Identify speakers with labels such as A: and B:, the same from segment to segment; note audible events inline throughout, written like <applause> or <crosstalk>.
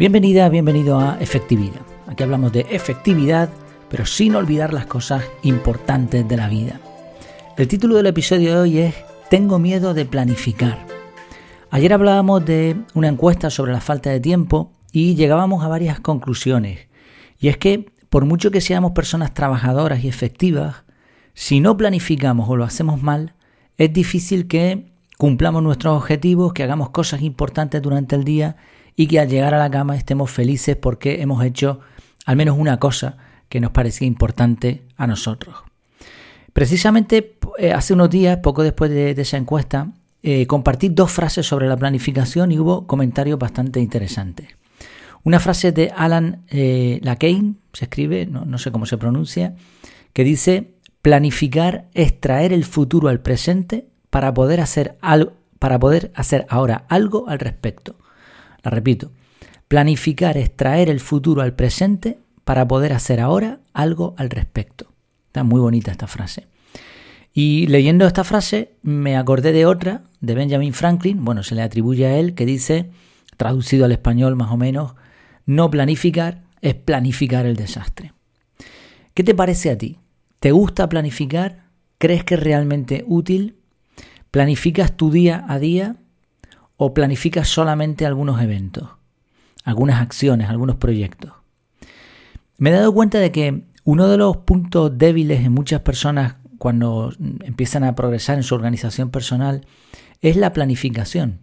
A: Bienvenida, bienvenido a Efectividad. Aquí hablamos de efectividad, pero sin olvidar las cosas importantes de la vida. El título del episodio de hoy es Tengo miedo de planificar. Ayer hablábamos de una encuesta sobre la falta de tiempo y llegábamos a varias conclusiones. Y es que por mucho que seamos personas trabajadoras y efectivas, si no planificamos o lo hacemos mal, es difícil que cumplamos nuestros objetivos, que hagamos cosas importantes durante el día y que al llegar a la cama estemos felices porque hemos hecho al menos una cosa que nos parecía importante a nosotros. Precisamente eh, hace unos días, poco después de, esa encuesta, eh, compartí dos frases sobre la planificación y hubo comentarios bastante interesantes. Una frase de Alan eh, se escribe, no, no sé cómo se pronuncia, que dice, planificar es traer el futuro al presente para poder hacer algo, para poder hacer ahora algo al respecto. La repito, planificar es traer el futuro al presente para poder hacer ahora algo al respecto. Está muy bonita esta frase. Y leyendo esta frase me acordé de otra, de Benjamin Franklin, bueno, se le atribuye a él, que dice, traducido al español más o menos, no planificar es planificar el desastre. ¿Qué te parece a ti? ¿Te gusta planificar? ¿Crees que es realmente útil? ¿Planificas tu día a día o planificas solamente algunos eventos, algunas acciones, algunos proyectos? Me he dado cuenta de que uno de los puntos débiles en muchas personas cuando empiezan a progresar en su organización personal es la planificación.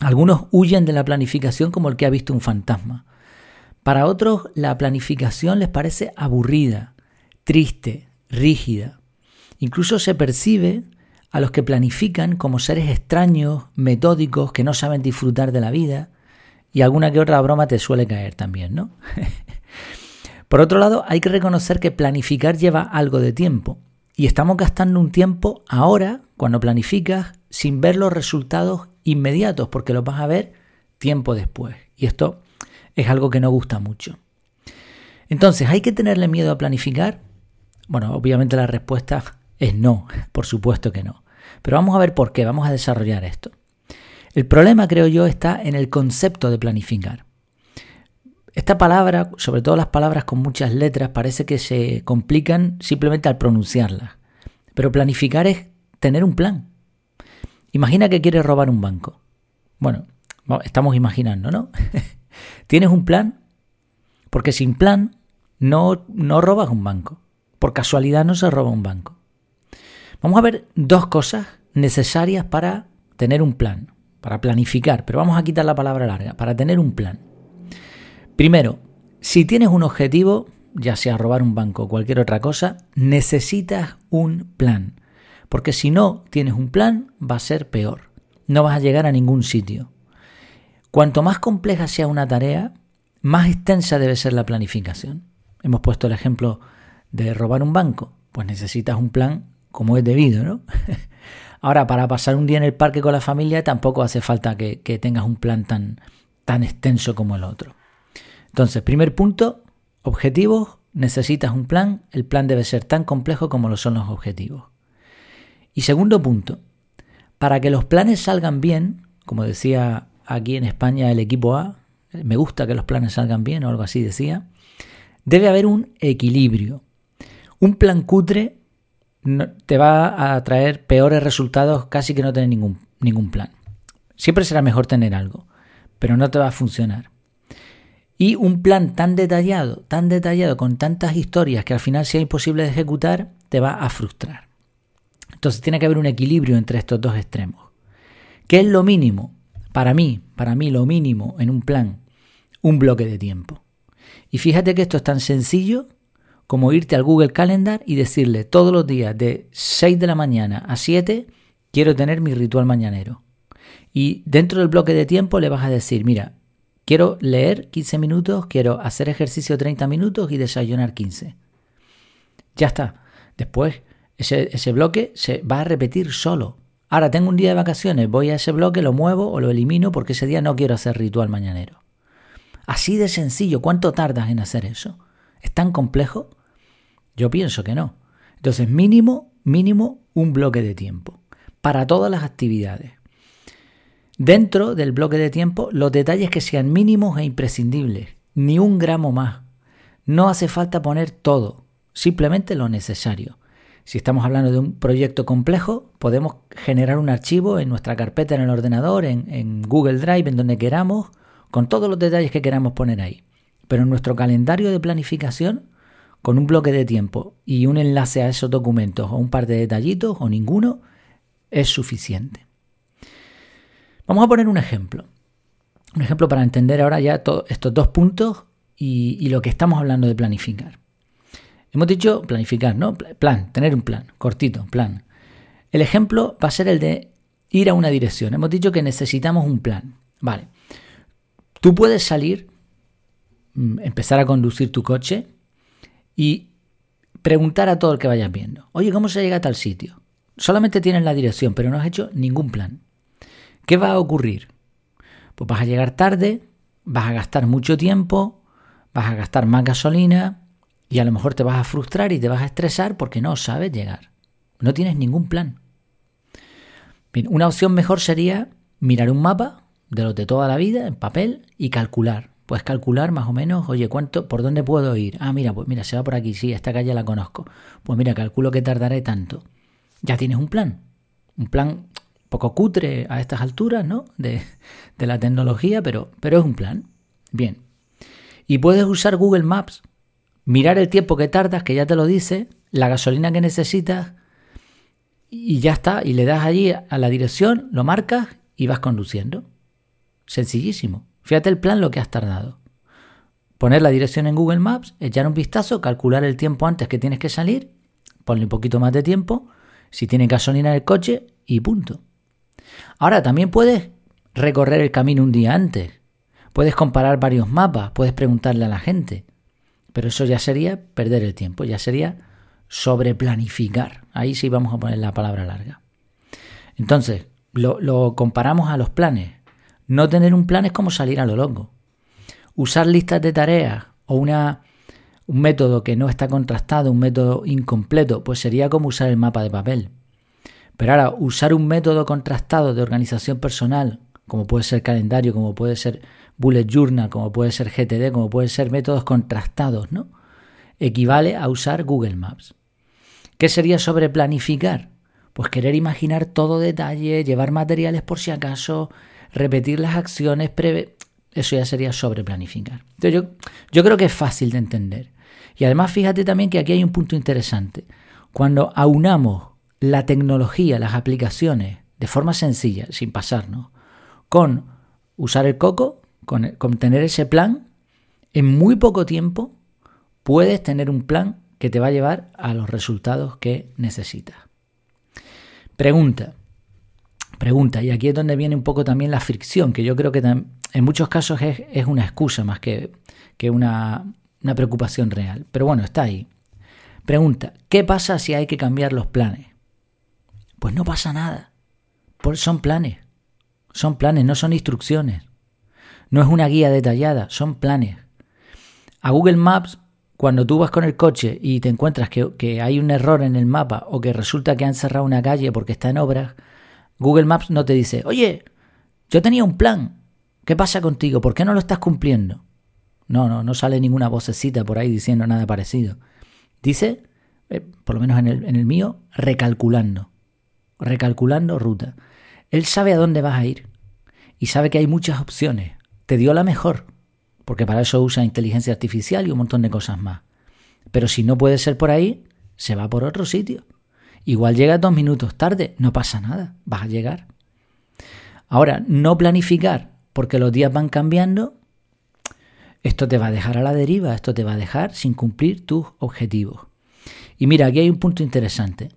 A: Algunos huyen de la planificación como el que ha visto un fantasma. Para otros la planificación les parece aburrida, triste, rígida. Incluso se percibe a los que planifican como seres extraños, metódicos, que no saben disfrutar de la vida. Y alguna que otra broma te suele caer también, ¿no? <laughs> Por otro lado, hay que reconocer que planificar lleva algo de tiempo. Y estamos gastando un tiempo ahora, cuando planificas, sin ver los resultados inmediatos, porque los vas a ver tiempo después. Y esto es algo que no gusta mucho. Entonces, ¿hay que tenerle miedo a planificar? Bueno, obviamente la respuesta es no, por supuesto que no. Pero vamos a ver por qué, vamos a desarrollar esto. El problema, creo yo, está en el concepto de planificar. Esta palabra, sobre todo las palabras con muchas letras, parece que se complican simplemente al pronunciarlas. Pero planificar es tener un plan. Imagina que quieres robar un banco. Bueno, estamos imaginando, ¿no? <laughs> ¿Tienes un plan? Porque sin plan no, no robas un banco. Por casualidad no se roba un banco. Vamos a ver dos cosas necesarias para tener un plan, para planificar, pero vamos a quitar la palabra larga, para tener un plan. Primero, si tienes un objetivo, ya sea robar un banco o cualquier otra cosa, necesitas un plan. Porque si no tienes un plan, va a ser peor. No vas a llegar a ningún sitio. Cuanto más compleja sea una tarea, más extensa debe ser la planificación. Hemos puesto el ejemplo de robar un banco. Pues necesitas un plan como es debido, ¿no? <laughs> Ahora, para pasar un día en el parque con la familia tampoco hace falta que, tengas un plan tan, tan extenso como el otro. Entonces, primer punto, objetivos, necesitas un plan, el plan debe ser tan complejo como lo son los objetivos. Y segundo punto, para que los planes salgan bien, como decía aquí en España el equipo A, me gusta que los planes salgan bien o algo así decía, debe haber un equilibrio. Un plan cutre te va a traer peores resultados casi que no tener ningún, ningún plan. Siempre será mejor tener algo, pero no te va a funcionar. Y un plan tan detallado, tan detallado, con tantas historias que al final sea imposible de ejecutar, te va a frustrar. Entonces tiene que haber un equilibrio entre estos dos extremos. ¿Qué es lo mínimo? Para mí, para mí lo mínimo en un plan, un bloque de tiempo. Y fíjate que esto es tan sencillo como irte al Google Calendar y decirle todos los días de 6 de la mañana a 7 quiero tener mi ritual mañanero. Y dentro del bloque de tiempo le vas a decir, mira, quiero leer 15 minutos, quiero hacer ejercicio 30 minutos y desayunar 15. Ya está. Después ese, ese bloque se va a repetir solo. Ahora tengo un día de vacaciones, voy a ese bloque, lo muevo o lo elimino porque ese día no quiero hacer ritual mañanero. Así de sencillo, ¿cuánto tardas en hacer eso? ¿Es tan complejo? Yo pienso que no. Entonces, mínimo, mínimo un bloque de tiempo para todas las actividades. Dentro del bloque de tiempo, los detalles que sean mínimos e imprescindibles, ni un gramo más. No hace falta poner todo, simplemente lo necesario. Si estamos hablando de un proyecto complejo, podemos generar un archivo en nuestra carpeta en el ordenador, en, Google Drive, en donde queramos, con todos los detalles que queramos poner ahí. Pero en nuestro calendario de planificación, con un bloque de tiempo y un enlace a esos documentos o un par de detallitos o ninguno, es suficiente. Vamos a poner un ejemplo. Un ejemplo para entender ahora ya estos dos puntos y lo que estamos hablando de planificar. Hemos dicho planificar, ¿no? Plan, tener un plan, cortito, plan. El ejemplo va a ser el de ir a una dirección. Hemos dicho que necesitamos un plan. Vale. Tú puedes salir, mm, empezar a conducir tu coche y preguntar a todo el que vayas viendo. Oye, ¿cómo se llega a tal sitio? Solamente tienes la dirección, pero no has hecho ningún plan. ¿Qué va a ocurrir? Pues vas a llegar tarde, vas a gastar mucho tiempo, vas a gastar más gasolina, y a lo mejor te vas a frustrar y te vas a estresar porque no sabes llegar. No tienes ningún plan. Bien, una opción mejor sería mirar un mapa de los de toda la vida en papel y calcular. Puedes calcular más o menos, oye, ¿cuánto, por dónde puedo ir? Ah, mira, pues mira, se va por aquí, sí, esta calle la conozco. Pues mira, calculo que tardaré tanto. Ya tienes un plan. Un plan poco cutre a estas alturas, ¿no? De, de la tecnología, pero, pero es un plan. Bien. Y puedes usar Google Maps mirar el tiempo que tardas, que ya te lo dice, la gasolina que necesitas y ya está, y le das allí a la dirección, lo marcas y vas conduciendo. Sencillísimo. Fíjate el plan lo que has tardado. Poner la dirección en Google Maps, echar un vistazo, calcular el tiempo antes que tienes que salir, ponle un poquito más de tiempo, si tiene gasolina en el coche y punto. Ahora también puedes recorrer el camino un día antes. Puedes comparar varios mapas, puedes preguntarle a la gente. Pero eso ya sería perder el tiempo, ya sería sobreplanificar. Ahí sí vamos a poner la palabra larga. Entonces, lo, comparamos a los planes. No tener un plan es como salir a lo loco. Usar listas de tareas o una, un método que no está contrastado, un método incompleto, pues sería como usar el mapa de papel. Pero ahora, usar un método contrastado de organización personal, como puede ser calendario, como puede ser bullet journal, como puede ser GTD, como puede ser métodos contrastados, ¿no? Equivale a usar Google Maps. ¿Qué sería sobre planificar? Pues querer imaginar todo detalle, llevar materiales por si acaso, repetir las acciones, preve... eso ya sería sobre planificar. Entonces yo, yo creo que es fácil de entender. Y además fíjate también que aquí hay un punto interesante. Cuando aunamos la tecnología, las aplicaciones, de forma sencilla, sin pasarnos, con usar el coco, con, tener ese plan, en muy poco tiempo puedes tener un plan que te va a llevar a los resultados que necesitas. Pregunta. Pregunta, y aquí es donde viene un poco también la fricción, que yo creo que en muchos casos es, una excusa más que, una, una preocupación real. Pero bueno, está ahí. Pregunta, ¿qué pasa si hay que cambiar los planes? Pues no pasa nada. Son planes. Son planes, no son instrucciones. No es una guía detallada, son planes. A Google Maps, cuando tú vas con el coche y te encuentras que, hay un error en el mapa o que resulta que han cerrado una calle porque está en obras, Google Maps no te dice, oye, yo tenía un plan, ¿qué pasa contigo? ¿Por qué no lo estás cumpliendo? No, no, no sale ninguna vocecita por ahí diciendo nada parecido. Dice, eh, por lo menos en el, en el mío, recalculando. Recalculando ruta. Él sabe a dónde vas a ir y sabe que hay muchas opciones te dio la mejor, porque para eso usa inteligencia artificial y un montón de cosas más. Pero si no puede ser por ahí, se va por otro sitio. Igual llega dos minutos tarde, no pasa nada, vas a llegar. Ahora, no planificar porque los días van cambiando, esto te va a dejar a la deriva, esto te va a dejar sin cumplir tus objetivos. Y mira, aquí hay un punto interesante.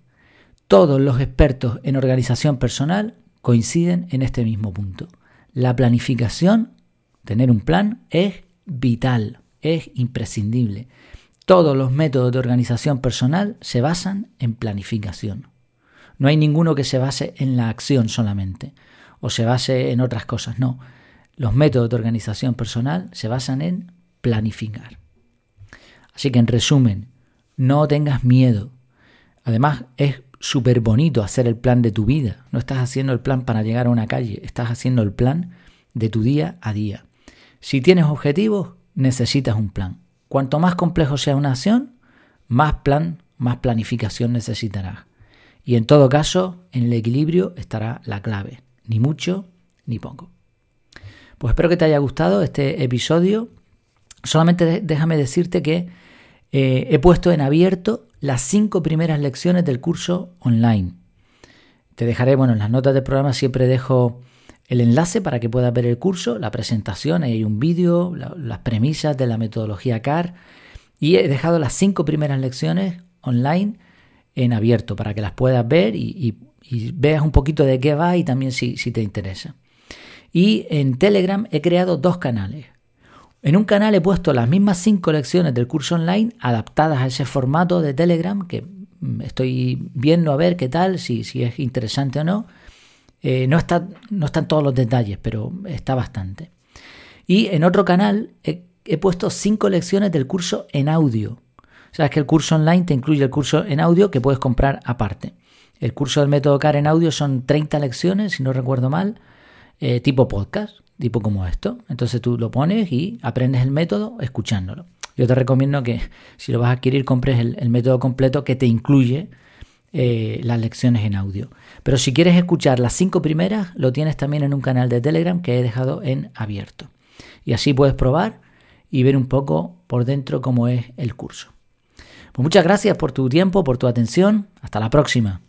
A: Todos los expertos en organización personal coinciden en este mismo punto. La planificación Tener un plan es vital, es imprescindible. Todos los métodos de organización personal se basan en planificación. No hay ninguno que se base en la acción solamente o se base en otras cosas, no. Los métodos de organización personal se basan en planificar. Así que en resumen, no tengas miedo. Además, es súper bonito hacer el plan de tu vida. No estás haciendo el plan para llegar a una calle, estás haciendo el plan de tu día a día. Si tienes objetivos, necesitas un plan. Cuanto más complejo sea una acción, más plan, más planificación necesitarás. Y en todo caso, en el equilibrio estará la clave, ni mucho ni poco. Pues espero que te haya gustado este episodio. Solamente déjame decirte que eh, he puesto en abierto las cinco primeras lecciones del curso online. Te dejaré, bueno, en las notas del programa siempre dejo el enlace para que puedas ver el curso, la presentación, hay un vídeo, las premisas de la metodología CAR y he dejado las cinco primeras lecciones online en abierto para que las puedas ver y, veas un poquito de qué va y también si, te interesa. Y en Telegram he creado dos canales. En un canal he puesto las mismas cinco lecciones del curso online adaptadas a ese formato de Telegram que mm, estoy viendo a ver qué tal, si es interesante o no. Eh, no, está, no están todos los detalles, pero está bastante. Y en otro canal he, puesto cinco lecciones del curso en audio. Sabes que el curso online te incluye el curso en audio que puedes comprar aparte. El curso del método CAR en audio son 30 lecciones, si no recuerdo mal, eh, tipo podcast, tipo como esto. Entonces tú lo pones y aprendes el método escuchándolo. Yo te recomiendo que si lo vas a adquirir compres el método completo que te incluye eh, las lecciones en audio. Pero si quieres escuchar las cinco primeras, lo tienes también en un canal de Telegram que he dejado en abierto. Y así puedes probar y ver un poco por dentro cómo es el curso. Pues muchas gracias por tu tiempo, por tu atención. Hasta la próxima.